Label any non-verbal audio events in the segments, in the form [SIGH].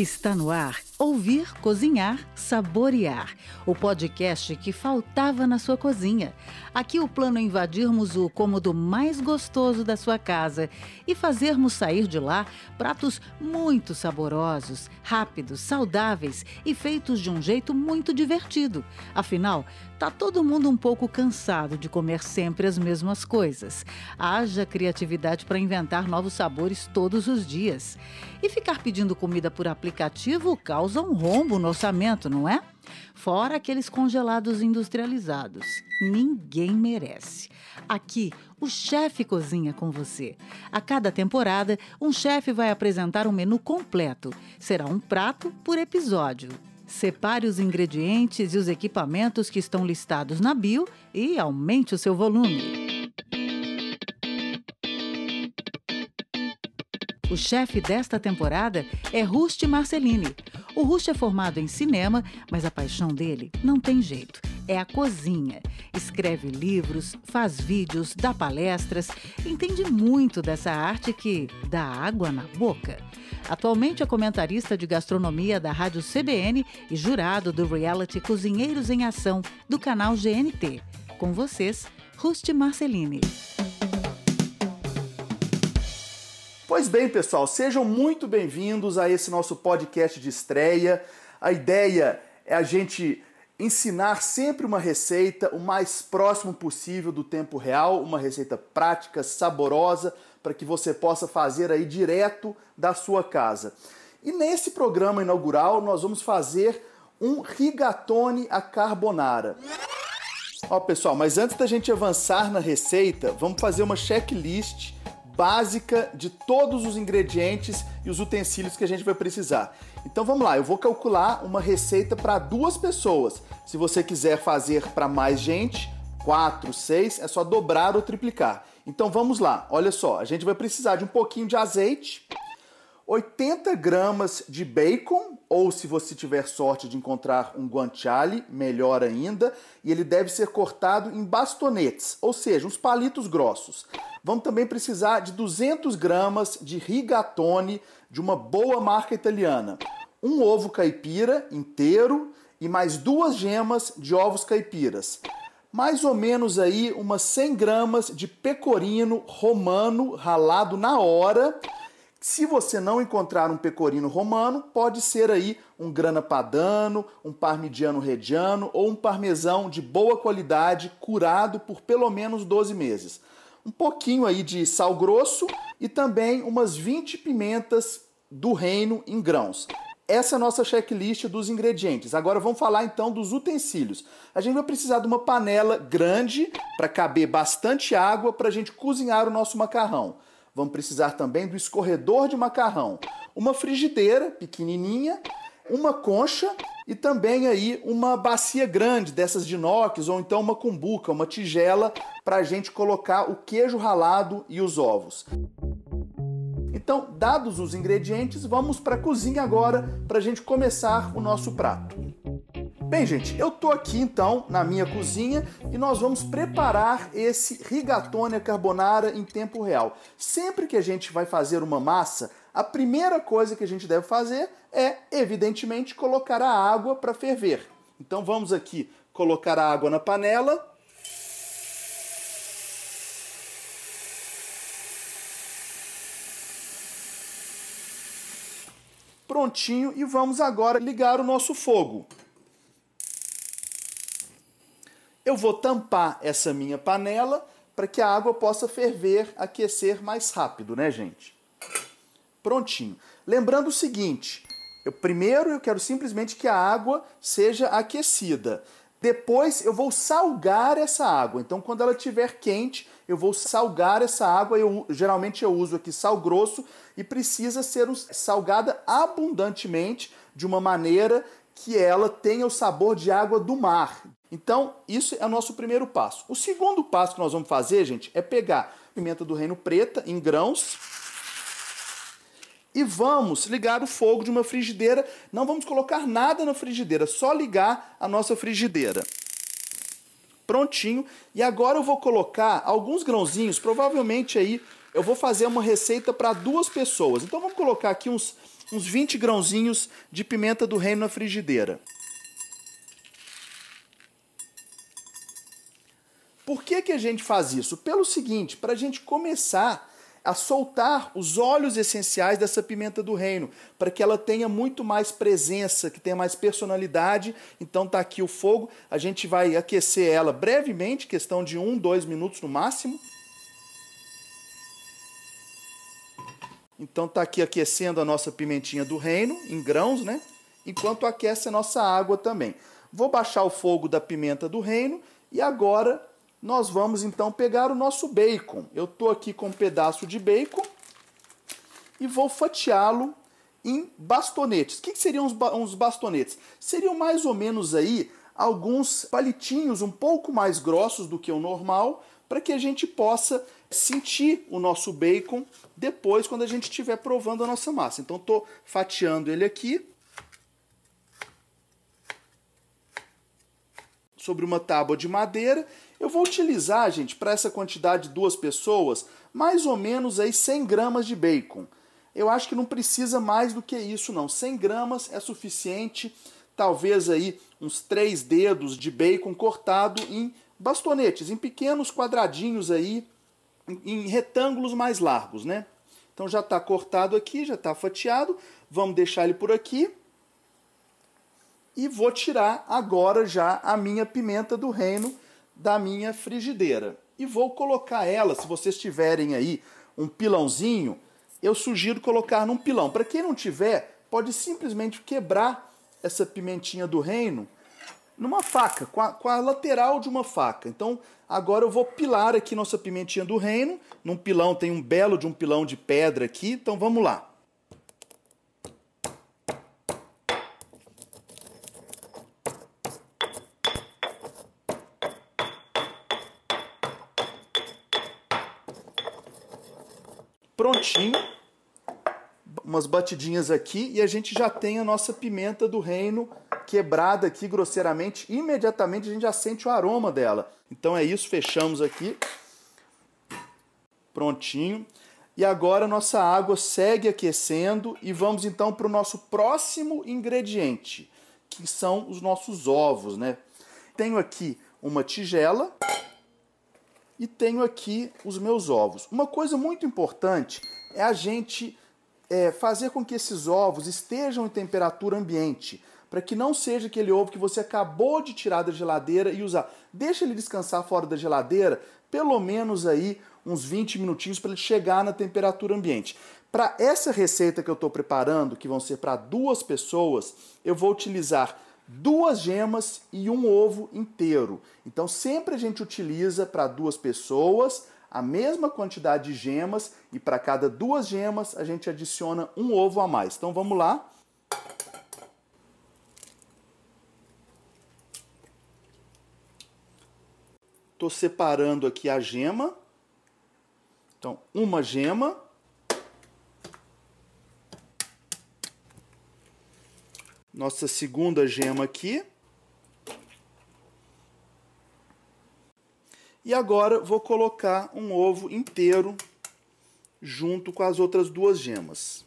Está no ar Ouvir, Cozinhar, Saborear, o podcast que faltava na sua cozinha. Aqui o plano é invadirmos o cômodo mais gostoso da sua casa e fazermos sair de lá pratos muito saborosos, rápidos, saudáveis e feitos de um jeito muito divertido. Afinal, tá todo mundo um pouco cansado de comer sempre as mesmas coisas. Haja criatividade para inventar novos sabores todos os dias. E ficar pedindo comida por aplicativo causa um rombo no orçamento, não é? Fora aqueles congelados industrializados. Ninguém merece. Aqui, o chefe cozinha com você. A cada temporada, um chefe vai apresentar um menu completo. Será um prato por episódio. Separe os ingredientes e os equipamentos que estão listados na bio e aumente o seu volume. O chefe desta temporada é Rusty Marcelini. O Rusty é formado em cinema, mas a paixão dele não tem jeito. É a cozinha. Escreve livros, faz vídeos, dá palestras, entende muito dessa arte que dá água na boca. Atualmente é comentarista de gastronomia da Rádio CBN e jurado do reality Cozinheiros em Ação do canal GNT. Com vocês, Rusty Marcelini. Pois bem, pessoal, sejam muito bem-vindos a esse nosso podcast de estreia. A ideia é a gente ensinar sempre uma receita o mais próximo possível do tempo real, uma receita prática, saborosa, para que você possa fazer aí direto da sua casa. E nesse programa inaugural nós vamos fazer um rigatone a carbonara. Ó, pessoal, mas antes da gente avançar na receita, vamos fazer uma checklist básica de todos os ingredientes e os utensílios que a gente vai precisar. Então vamos lá, eu vou calcular uma receita para duas pessoas. Se você quiser fazer para mais gente, 4, 6, é só dobrar ou triplicar. Então vamos lá, olha só, a gente vai precisar de um pouquinho de azeite, 80 gramas de bacon, ou se você tiver sorte de encontrar um guanciale, melhor ainda, e ele deve ser cortado em bastonetes, ou seja, uns palitos grossos. Vamos também precisar de 200 gramas de rigatone de uma boa marca italiana, um ovo caipira inteiro e mais duas gemas de ovos caipiras. Mais ou menos aí umas 100 gramas de pecorino romano ralado na hora se você não encontrar um pecorino romano, pode ser aí um grana padano, um parmigiano reggiano ou um parmesão de boa qualidade curado por pelo menos 12 meses. Um pouquinho aí de sal grosso e também umas 20 pimentas do reino em grãos. Essa é a nossa checklist dos ingredientes. Agora vamos falar então dos utensílios. A gente vai precisar de uma panela grande para caber bastante água para a gente cozinhar o nosso macarrão. Vamos precisar também do escorredor de macarrão, uma frigideira pequenininha, uma concha e também aí uma bacia grande dessas de inox ou então uma cumbuca, uma tigela para a gente colocar o queijo ralado e os ovos. Então, dados os ingredientes, vamos para a cozinha agora para a gente começar o nosso prato. Bem, gente, eu tô aqui então na minha cozinha e nós vamos preparar esse rigatone carbonara em tempo real. Sempre que a gente vai fazer uma massa, a primeira coisa que a gente deve fazer é, evidentemente, colocar a água para ferver. Então vamos aqui colocar a água na panela. Prontinho e vamos agora ligar o nosso fogo. Eu vou tampar essa minha panela para que a água possa ferver, aquecer mais rápido, né, gente? Prontinho. Lembrando o seguinte, eu, primeiro eu quero simplesmente que a água seja aquecida. Depois eu vou salgar essa água. Então, quando ela estiver quente, eu vou salgar essa água. Eu geralmente eu uso aqui sal grosso e precisa ser salgada abundantemente de uma maneira que ela tenha o sabor de água do mar, então, isso é o nosso primeiro passo. O segundo passo que nós vamos fazer, gente, é pegar pimenta do reino preta em grãos e vamos ligar o fogo de uma frigideira. Não vamos colocar nada na frigideira, só ligar a nossa frigideira. Prontinho. E agora eu vou colocar alguns grãozinhos, provavelmente aí eu vou fazer uma receita para duas pessoas. Então vamos colocar aqui uns uns 20 grãozinhos de pimenta do reino na frigideira. Por que, que a gente faz isso? Pelo seguinte, para a gente começar a soltar os óleos essenciais dessa pimenta do reino, para que ela tenha muito mais presença, que tenha mais personalidade. Então tá aqui o fogo, a gente vai aquecer ela brevemente, questão de um, dois minutos no máximo. Então tá aqui aquecendo a nossa pimentinha do reino, em grãos, né? Enquanto aquece a nossa água também. Vou baixar o fogo da pimenta do reino e agora nós vamos então pegar o nosso bacon. Eu estou aqui com um pedaço de bacon e vou fatiá-lo em bastonetes. O que, que seriam uns bastonetes? Seriam mais ou menos aí alguns palitinhos um pouco mais grossos do que o normal, para que a gente possa sentir o nosso bacon depois quando a gente estiver provando a nossa massa. Então estou fatiando ele aqui sobre uma tábua de madeira. Eu vou utilizar, gente, para essa quantidade de duas pessoas, mais ou menos aí 100 gramas de bacon. Eu acho que não precisa mais do que isso, não. 100 gramas é suficiente, talvez aí uns três dedos de bacon cortado em bastonetes, em pequenos quadradinhos aí, em retângulos mais largos, né? Então já está cortado aqui, já está fatiado. Vamos deixar ele por aqui. E vou tirar agora já a minha pimenta do reino da minha frigideira. E vou colocar ela, se vocês tiverem aí um pilãozinho, eu sugiro colocar num pilão. Para quem não tiver, pode simplesmente quebrar essa pimentinha do reino numa faca, com a, com a, lateral de uma faca. Então, agora eu vou pilar aqui nossa pimentinha do reino. Num pilão tem um belo de um pilão de pedra aqui. Então, vamos lá. Prontinho. Umas batidinhas aqui e a gente já tem a nossa pimenta do reino quebrada aqui grosseiramente, imediatamente a gente já sente o aroma dela. Então é isso, fechamos aqui. Prontinho. E agora nossa água segue aquecendo e vamos então para o nosso próximo ingrediente, que são os nossos ovos, né? Tenho aqui uma tigela e tenho aqui os meus ovos. Uma coisa muito importante é a gente é, fazer com que esses ovos estejam em temperatura ambiente para que não seja aquele ovo que você acabou de tirar da geladeira e usar. Deixa ele descansar fora da geladeira, pelo menos aí uns 20 minutinhos para ele chegar na temperatura ambiente. Para essa receita que eu estou preparando, que vão ser para duas pessoas, eu vou utilizar duas gemas e um ovo inteiro. Então sempre a gente utiliza para duas pessoas a mesma quantidade de gemas e para cada duas gemas a gente adiciona um ovo a mais. Então vamos lá. Estou separando aqui a gema. Então, uma gema. Nossa segunda gema aqui. E agora vou colocar um ovo inteiro junto com as outras duas gemas.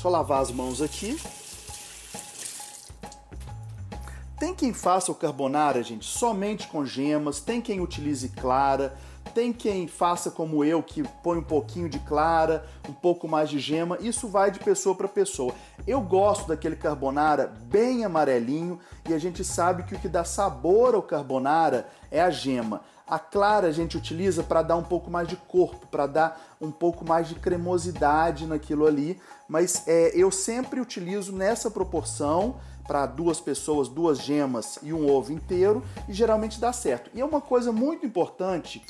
Só lavar as mãos aqui. Tem quem faça o carbonara, gente, somente com gemas, tem quem utilize clara, tem quem faça como eu, que põe um pouquinho de clara, um pouco mais de gema, isso vai de pessoa para pessoa. Eu gosto daquele carbonara bem amarelinho e a gente sabe que o que dá sabor ao carbonara é a gema. A clara a gente utiliza para dar um pouco mais de corpo, para dar um pouco mais de cremosidade naquilo ali, mas é, eu sempre utilizo nessa proporção para duas pessoas, duas gemas e um ovo inteiro e geralmente dá certo. E é uma coisa muito importante,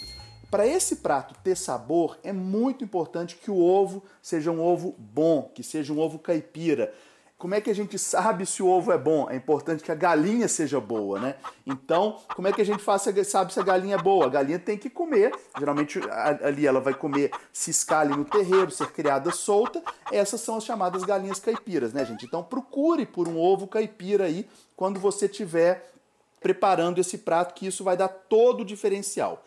para esse prato ter sabor, é muito importante que o ovo seja um ovo bom, que seja um ovo caipira. Como é que a gente sabe se o ovo é bom? É importante que a galinha seja boa, né? Então, como é que a gente faz, sabe se a galinha é boa? A galinha tem que comer. Geralmente ali ela vai comer ciscar ali no terreiro, ser criada solta. Essas são as chamadas galinhas caipiras, né, gente? Então, procure por um ovo caipira aí quando você estiver preparando esse prato, que isso vai dar todo o diferencial.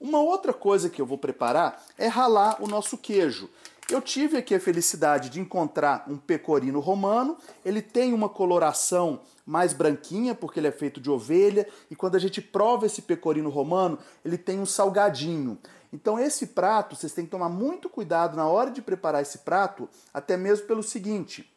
Uma outra coisa que eu vou preparar é ralar o nosso queijo. Eu tive aqui a felicidade de encontrar um pecorino romano. Ele tem uma coloração mais branquinha, porque ele é feito de ovelha, e quando a gente prova esse pecorino romano, ele tem um salgadinho. Então esse prato, vocês têm que tomar muito cuidado na hora de preparar esse prato, até mesmo pelo seguinte: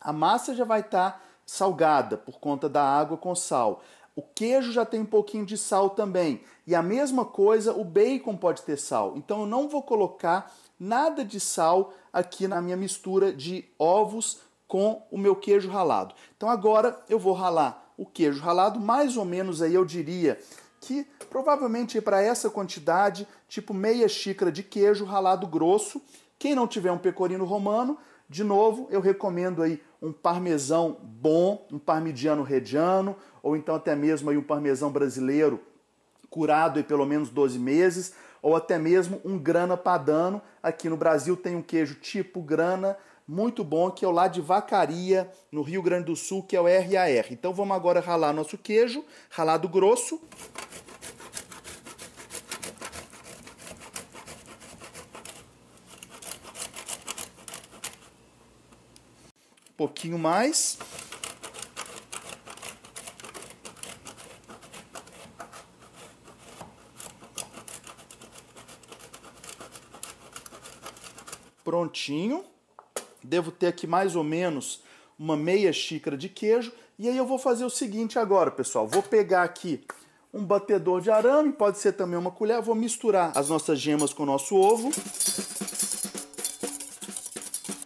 a massa já vai estar tá salgada por conta da água com sal. O queijo já tem um pouquinho de sal também. E a mesma coisa, o bacon pode ter sal. Então eu não vou colocar nada de sal aqui na minha mistura de ovos com o meu queijo ralado. Então agora eu vou ralar o queijo ralado, mais ou menos aí eu diria que provavelmente para essa quantidade, tipo meia xícara de queijo ralado grosso. Quem não tiver um pecorino romano, de novo, eu recomendo aí um parmesão bom, um parmigiano reggiano, ou então até mesmo aí um parmesão brasileiro curado em pelo menos 12 meses, ou até mesmo um grana padano. Aqui no Brasil tem um queijo tipo grana, muito bom, que é o lá de Vacaria, no Rio Grande do Sul, que é o RAR. Então vamos agora ralar nosso queijo, ralado grosso. Um pouquinho mais. Prontinho. Devo ter aqui mais ou menos uma meia xícara de queijo. E aí eu vou fazer o seguinte agora, pessoal. Vou pegar aqui um batedor de arame, pode ser também uma colher. Vou misturar as nossas gemas com o nosso ovo.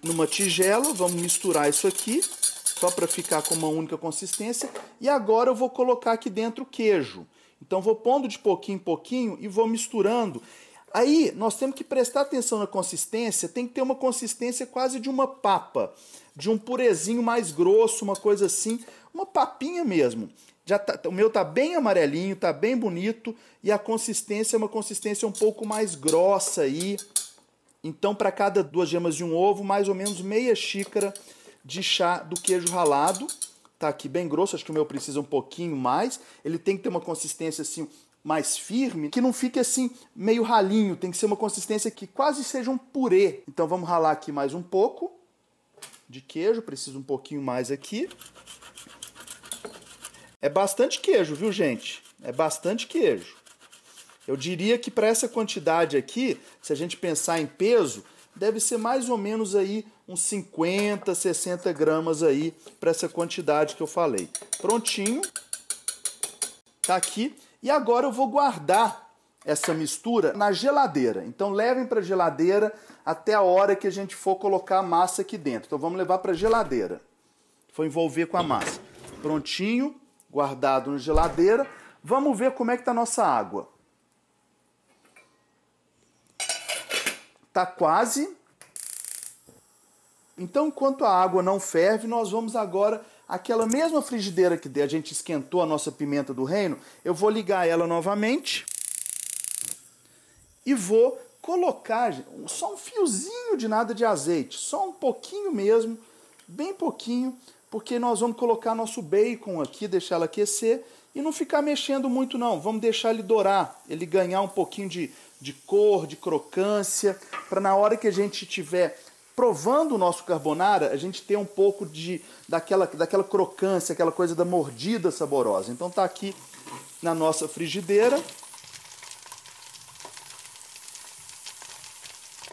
Numa tigela, vamos misturar isso aqui, só para ficar com uma única consistência. E agora eu vou colocar aqui dentro o queijo. Então vou pondo de pouquinho em pouquinho e vou misturando. Aí nós temos que prestar atenção na consistência, tem que ter uma consistência quase de uma papa, de um purezinho mais grosso, uma coisa assim, uma papinha mesmo. Já tá, o meu tá bem amarelinho, tá bem bonito e a consistência é uma consistência um pouco mais grossa aí. Então, para cada duas gemas de um ovo, mais ou menos meia xícara de chá do queijo ralado. Tá aqui bem grosso, acho que o meu precisa um pouquinho mais. Ele tem que ter uma consistência assim mais firme, que não fique assim meio ralinho, tem que ser uma consistência que quase seja um purê. Então vamos ralar aqui mais um pouco de queijo, preciso um pouquinho mais aqui. É bastante queijo, viu, gente? É bastante queijo. Eu diria que para essa quantidade aqui, se a gente pensar em peso, deve ser mais ou menos aí uns 50, 60 gramas aí para essa quantidade que eu falei. Prontinho. Tá aqui. E agora eu vou guardar essa mistura na geladeira. Então levem para a geladeira até a hora que a gente for colocar a massa aqui dentro. Então vamos levar para a geladeira. Vou envolver com a massa. Prontinho, guardado na geladeira. Vamos ver como é que está a nossa água. Tá quase. Então, enquanto a água não ferve, nós vamos agora aquela mesma frigideira que a gente esquentou a nossa pimenta do reino, eu vou ligar ela novamente e vou colocar só um fiozinho de nada de azeite, só um pouquinho mesmo, bem pouquinho, porque nós vamos colocar nosso bacon aqui, deixar ela aquecer e não ficar mexendo muito não, vamos deixar ele dourar, ele ganhar um pouquinho de, de cor, de crocância, para na hora que a gente tiver provando o nosso carbonara, a gente tem um pouco de daquela, daquela crocância, aquela coisa da mordida saborosa. Então tá aqui na nossa frigideira.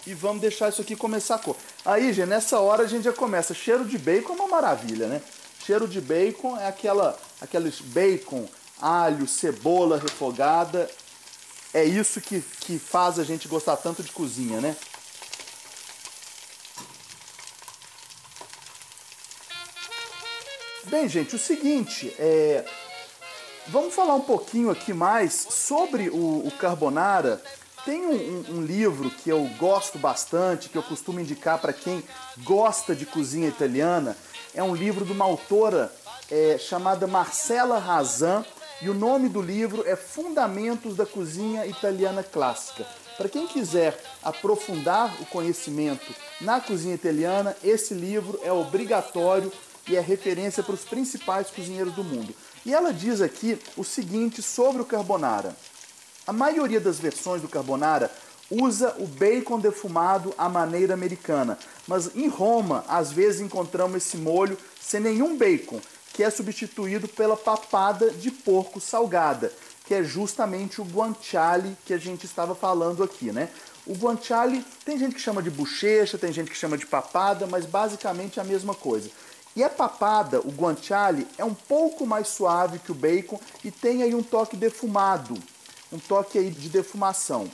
E vamos deixar isso aqui começar a cor. Aí, gente, nessa hora a gente já começa. Cheiro de bacon é uma maravilha, né? Cheiro de bacon é aquela, aqueles bacon, alho, cebola refogada. É isso que, que faz a gente gostar tanto de cozinha, né? Bem, gente, o seguinte, é... vamos falar um pouquinho aqui mais sobre o, o carbonara. Tem um, um, livro que eu gosto bastante, que eu costumo indicar para quem gosta de cozinha italiana. É um livro de uma autora é, chamada Marcela Razan e o nome do livro é Fundamentos da Cozinha Italiana Clássica. Para quem quiser aprofundar o conhecimento na cozinha italiana, esse livro é obrigatório e é referência para os principais cozinheiros do mundo. E ela diz aqui o seguinte sobre o carbonara. A maioria das versões do carbonara usa o bacon defumado à maneira americana, mas em Roma às vezes encontramos esse molho sem nenhum bacon, que é substituído pela papada de porco salgada, que é justamente o guanciale que a gente estava falando aqui, né? O guanciale tem gente que chama de bochecha, tem gente que chama de papada, mas basicamente é a mesma coisa. E a papada, o guanciale, é um pouco mais suave que o bacon e tem aí um toque defumado, um toque aí de defumação.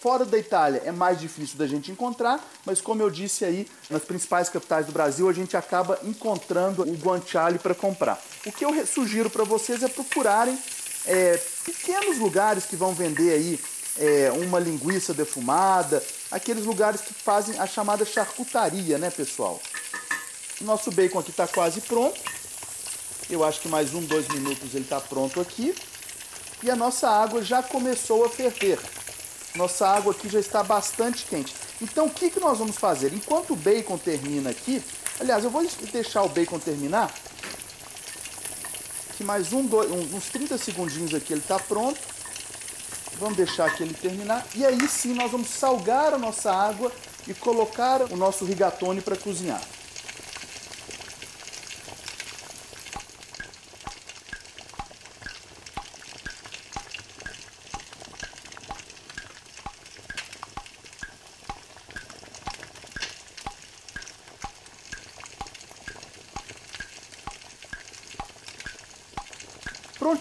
Fora da Itália é mais difícil da gente encontrar, mas como eu disse aí, nas principais capitais do Brasil a gente acaba encontrando o guanciale para comprar. O que eu sugiro para vocês é procurarem é, pequenos lugares que vão vender aí é, uma linguiça defumada, aqueles lugares que fazem a chamada charcutaria, né, pessoal? Nosso bacon aqui está quase pronto. Eu acho que mais um, dois minutos ele está pronto aqui. E a nossa água já começou a ferver. Nossa água aqui já está bastante quente. Então o que, que nós vamos fazer? Enquanto o bacon termina aqui, aliás, eu vou deixar o bacon terminar, que mais um, dois, uns 30 segundinhos aqui ele está pronto. Vamos deixar aqui ele terminar. E aí sim nós vamos salgar a nossa água e colocar o nosso rigatone para cozinhar.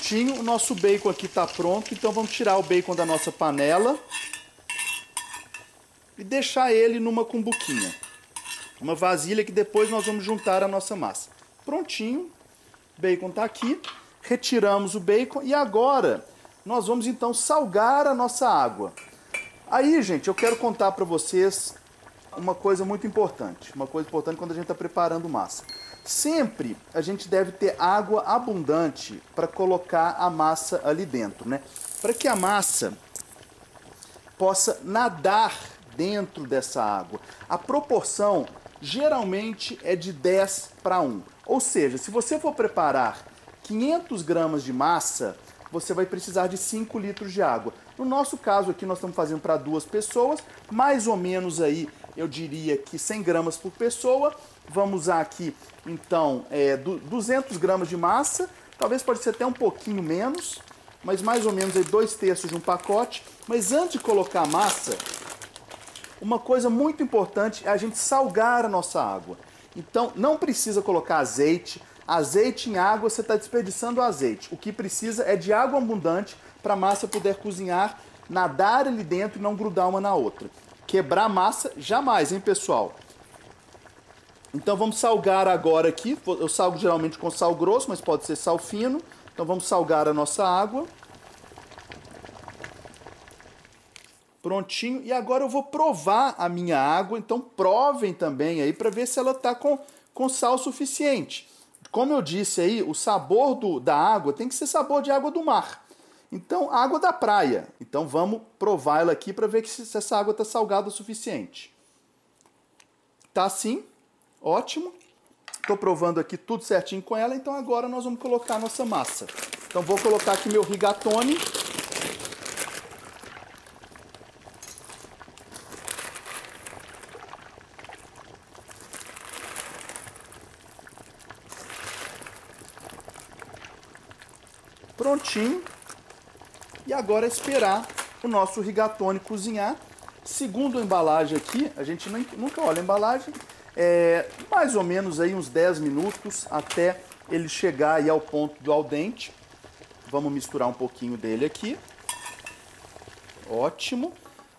Prontinho, o nosso bacon aqui está pronto, então vamos tirar o bacon da nossa panela e deixar ele numa cumbuquinha, uma vasilha que depois nós vamos juntar a nossa massa. Prontinho, bacon está aqui, retiramos o bacon e agora nós vamos então salgar a nossa água. Aí, gente, eu quero contar para vocês uma coisa muito importante, uma coisa importante quando a gente está preparando massa. Sempre a gente deve ter água abundante para colocar a massa ali dentro, né? Para que a massa possa nadar dentro dessa água. A proporção geralmente é de 10 para 1. Ou seja, se você for preparar 500 gramas de massa, você vai precisar de 5 litros de água. No nosso caso aqui, nós estamos fazendo para duas pessoas, mais ou menos aí, eu diria que 100 gramas por pessoa. Vamos usar aqui, então, é, 200 gramas de massa, talvez pode ser até um pouquinho menos, mas mais ou menos aí dois terços de um pacote. Mas antes de colocar a massa, uma coisa muito importante é a gente salgar a nossa água. Então, não precisa colocar azeite. Azeite em água, você está desperdiçando azeite. O que precisa é de água abundante para a massa poder cozinhar, nadar ali dentro e não grudar uma na outra. Quebrar massa, jamais, hein, pessoal? Então vamos salgar agora aqui. Eu salgo geralmente com sal grosso, mas pode ser sal fino. Então vamos salgar a nossa água. Prontinho. E agora eu vou provar a minha água. Então provem também aí para ver se ela está com, com sal suficiente. Como eu disse aí, o sabor do, da água tem que ser sabor de água do mar. Então, água da praia. Então vamos provar ela aqui para ver se essa água está salgada o suficiente. Tá assim? Ótimo. Estou provando aqui tudo certinho com ela, então agora nós vamos colocar a nossa massa. Então vou colocar aqui meu rigatone. Prontinho. E agora esperar o nosso rigatone cozinhar. Segundo a embalagem aqui, a gente nunca olha a embalagem, é, mais ou menos aí uns 10 minutos até ele chegar aí ao ponto do al dente. Vamos misturar um pouquinho dele aqui. Ótimo.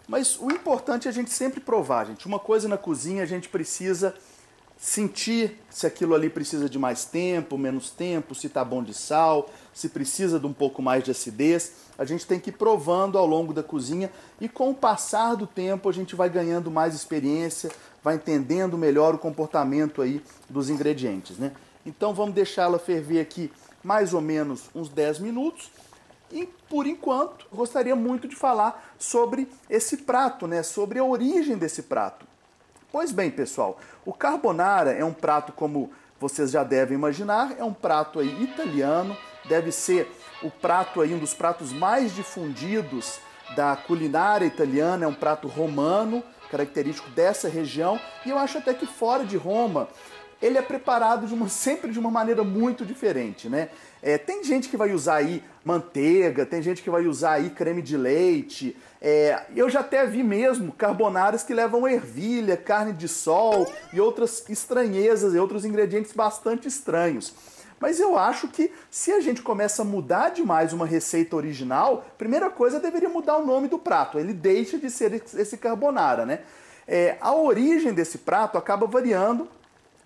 Mas o importante é a gente sempre provar, gente. Uma coisa na cozinha a gente precisa sentir se aquilo ali precisa de mais tempo, menos tempo, se está bom de sal, se precisa de um pouco mais de acidez. A gente tem que ir provando ao longo da cozinha e com o passar do tempo a gente vai ganhando mais experiência, vai entendendo melhor o comportamento aí dos ingredientes, né? Então vamos deixá-la ferver aqui mais ou menos uns 10 minutos. E por enquanto, gostaria muito de falar sobre esse prato, né? Sobre a origem desse prato. Pois bem, pessoal, o carbonara é um prato como vocês já devem imaginar, é um prato aí italiano deve ser o prato aí, um dos pratos mais difundidos da culinária italiana, é um prato romano, característico dessa região, e eu acho até que fora de Roma ele é preparado de uma, [LAUGHS] sempre de uma maneira muito diferente, né? É, tem gente que vai usar aí manteiga, tem gente que vai usar aí creme de leite. É, eu já até vi mesmo carbonaras que levam ervilha, carne de sol e outras estranhezas e outros ingredientes bastante estranhos. Mas eu acho que se a gente começa a mudar demais uma receita original, primeira coisa deveria mudar o nome do prato. Ele deixa de ser esse carbonara, né? É, a origem desse prato acaba variando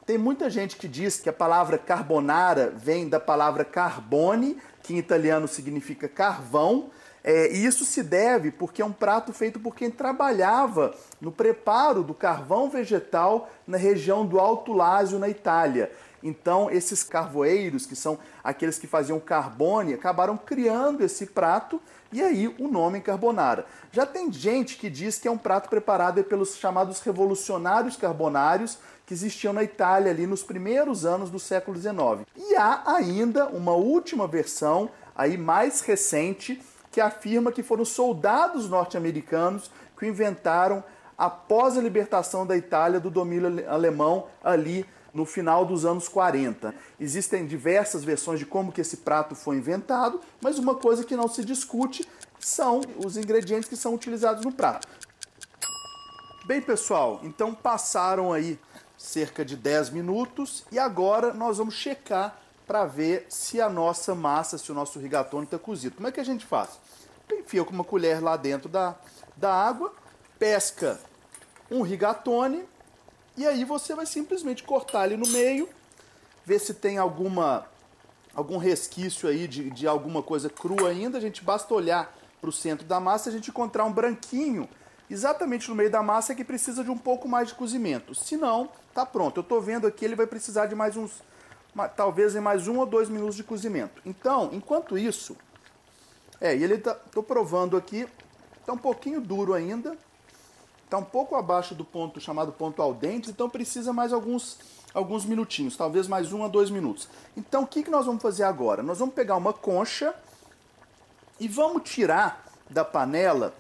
tem muita gente que diz que a palavra carbonara vem da palavra carbone, que em italiano significa carvão, é, e isso se deve porque é um prato feito por quem trabalhava no preparo do carvão vegetal na região do Alto Lásio, na Itália. Então, esses carvoeiros, que são aqueles que faziam carbone, acabaram criando esse prato e aí o nome carbonara. Já tem gente que diz que é um prato preparado pelos chamados revolucionários carbonários, que existiam na Itália ali nos primeiros anos do século XIX. E há ainda uma última versão, aí mais recente, que afirma que foram soldados norte-americanos que inventaram após a libertação da Itália do domínio alemão ali no final dos anos 40. Existem diversas versões de como que esse prato foi inventado, mas uma coisa que não se discute são os ingredientes que são utilizados no prato. Bem, pessoal, então passaram aí cerca de 10 minutos e agora nós vamos checar para ver se a nossa massa, se o nosso rigatone está cozido. Como é que a gente faz? Enfia com uma colher lá dentro da, da água, pesca um rigatone e aí você vai simplesmente cortar ele no meio, ver se tem alguma algum resquício aí de, de alguma coisa crua ainda. A gente basta olhar para o centro da massa e a gente encontrar um branquinho exatamente no meio da massa que precisa de um pouco mais de cozimento. Se não, tá pronto. Eu estou vendo aqui, ele vai precisar de mais uns, talvez em mais um ou dois minutos de cozimento. Então, enquanto isso, é, e ele tá, tô provando aqui, tá um pouquinho duro ainda, tá um pouco abaixo do ponto chamado ponto al dente, então precisa mais alguns alguns minutinhos, talvez mais um a dois minutos. Então, o que, que nós vamos fazer agora? Nós vamos pegar uma concha e vamos tirar da panela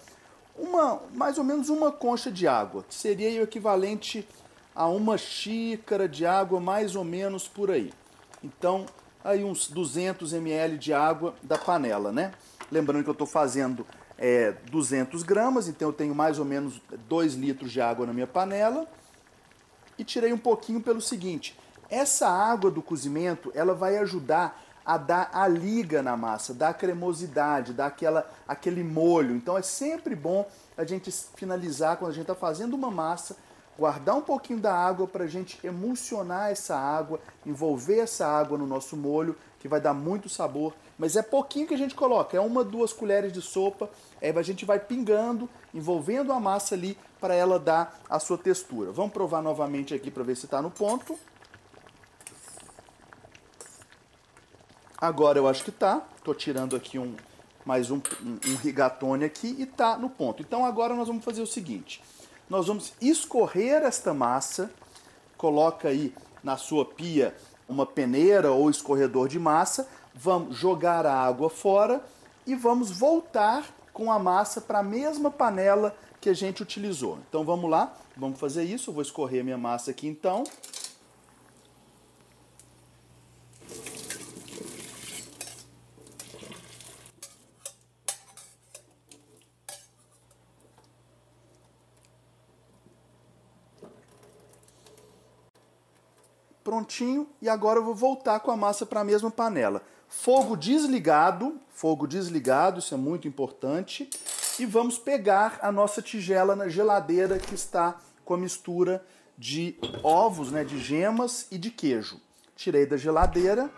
uma, mais ou menos uma concha de água, que seria o equivalente a uma xícara de água, mais ou menos por aí. Então, aí uns 200 ml de água da panela, né? Lembrando que eu estou fazendo é, 200 gramas, então eu tenho mais ou menos 2 litros de água na minha panela. E tirei um pouquinho pelo seguinte, essa água do cozimento, ela vai ajudar a dar a liga na massa, dar cremosidade, dar aquela, aquele molho. Então é sempre bom a gente finalizar quando a gente está fazendo uma massa, guardar um pouquinho da água para a gente emulsionar essa água, envolver essa água no nosso molho, que vai dar muito sabor. Mas é pouquinho que a gente coloca, é uma, duas colheres de sopa, aí a gente vai pingando, envolvendo a massa ali para ela dar a sua textura. Vamos provar novamente aqui para ver se está no ponto. Agora eu acho que tá. Tô tirando aqui um mais um, um, um rigatone aqui e tá no ponto. Então agora nós vamos fazer o seguinte. Nós vamos escorrer esta massa. Coloca aí na sua pia uma peneira ou escorredor de massa. Vamos jogar a água fora e vamos voltar com a massa para a mesma panela que a gente utilizou. Então vamos lá, vamos fazer isso. Eu vou escorrer a minha massa aqui então. prontinho e agora eu vou voltar com a massa para a mesma panela. Fogo desligado, fogo desligado, isso é muito importante. E vamos pegar a nossa tigela na geladeira que está com a mistura de ovos, né, de gemas e de queijo. Tirei da geladeira.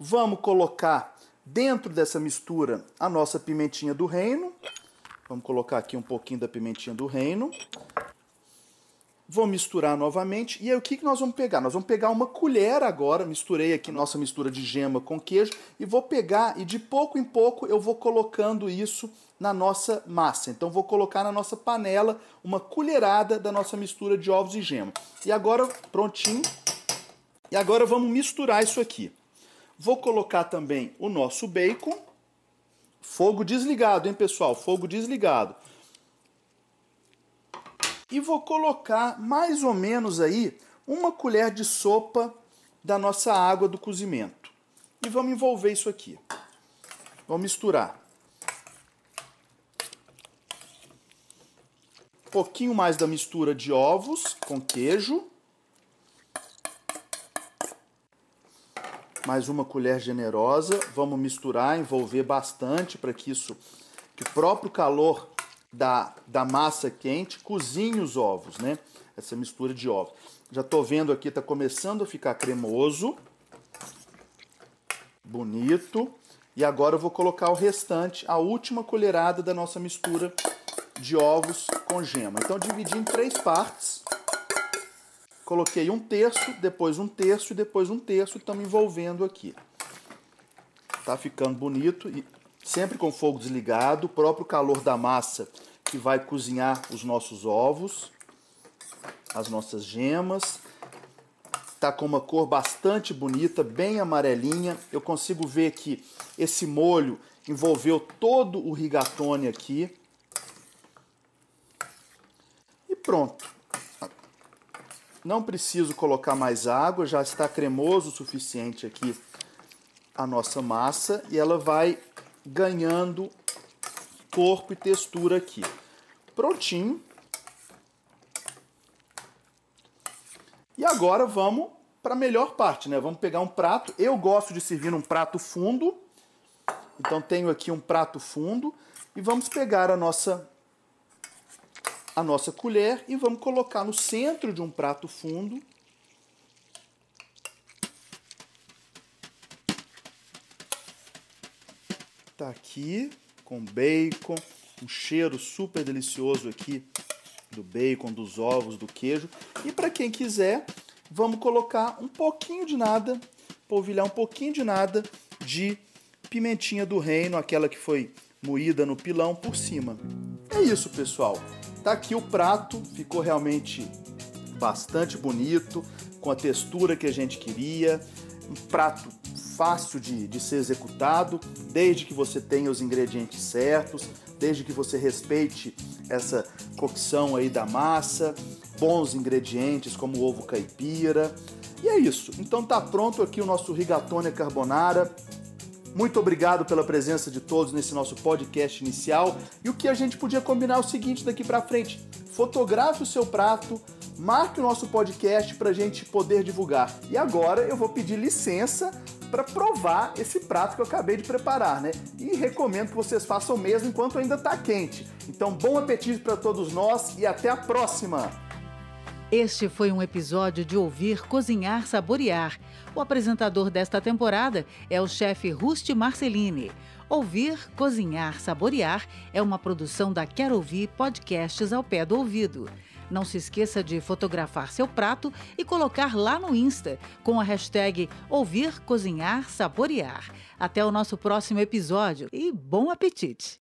Vamos colocar dentro dessa mistura a nossa pimentinha do reino. Vamos colocar aqui um pouquinho da pimentinha do reino. Vou misturar novamente. E aí o que, que nós vamos pegar? Nós vamos pegar uma colher agora, misturei aqui nossa mistura de gema com queijo, e vou pegar e de pouco em pouco eu vou colocando isso na nossa massa. Então vou colocar na nossa panela uma colherada da nossa mistura de ovos e gema. E agora, prontinho. E agora vamos misturar isso aqui. Vou colocar também o nosso bacon. Fogo desligado, hein, pessoal? Fogo desligado. E vou colocar mais ou menos aí uma colher de sopa da nossa água do cozimento. E vamos envolver isso aqui. Vamos misturar. Um pouquinho mais da mistura de ovos com queijo. mais uma colher generosa. Vamos misturar, envolver bastante para que isso, que o próprio calor da, da massa quente cozinhe os ovos, né? Essa mistura de ovos. Já estou vendo aqui, está começando a ficar cremoso. Bonito. E agora eu vou colocar o restante, a última colherada da nossa mistura de ovos com gema. Então dividi em três partes. Coloquei um terço, depois um terço e depois um terço. Estamos envolvendo aqui. Tá ficando bonito e sempre com fogo desligado. O próprio calor da massa que vai cozinhar os nossos ovos, as nossas gemas. Tá com uma cor bastante bonita, bem amarelinha. Eu consigo ver que esse molho envolveu todo o rigatone aqui. E pronto. Não preciso colocar mais água, já está cremoso o suficiente aqui a nossa massa e ela vai ganhando corpo e textura aqui. Prontinho. E agora vamos para a melhor parte, né? Vamos pegar um prato. Eu gosto de servir num prato fundo. Então tenho aqui um prato fundo e vamos pegar a nossa a nossa colher e vamos colocar no centro de um prato fundo. Tá aqui com bacon, um cheiro super delicioso aqui do bacon, dos ovos, do queijo. E para quem quiser, vamos colocar um pouquinho de nada, polvilhar um pouquinho de nada de pimentinha do reino, aquela que foi moída no pilão por cima. É isso, pessoal. Tá aqui o prato, ficou realmente bastante bonito, com a textura que a gente queria, um prato fácil de, de ser executado, desde que você tenha os ingredientes certos, desde que você respeite essa cocção aí da massa, bons ingredientes como ovo caipira. E é isso. Então tá pronto aqui o nosso rigatone carbonara. Muito obrigado pela presença de todos nesse nosso podcast inicial. E o que a gente podia combinar é o seguinte daqui para frente: fotografe o seu prato, marque o nosso podcast para a gente poder divulgar. E agora eu vou pedir licença para provar esse prato que eu acabei de preparar, né? E recomendo que vocês façam o mesmo enquanto ainda está quente. Então, bom apetite para todos nós e até a próxima! Este foi um episódio de Ouvir Cozinhar Saborear. O apresentador desta temporada é o chefe Rusti Marcelini. Ouvir, Cozinhar, Saborear é uma produção da Quero Ouvir Podcasts ao pé do ouvido. Não se esqueça de fotografar seu prato e colocar lá no Insta com a hashtag Ouvir, Cozinhar, Saborear. Até o nosso próximo episódio e bom apetite!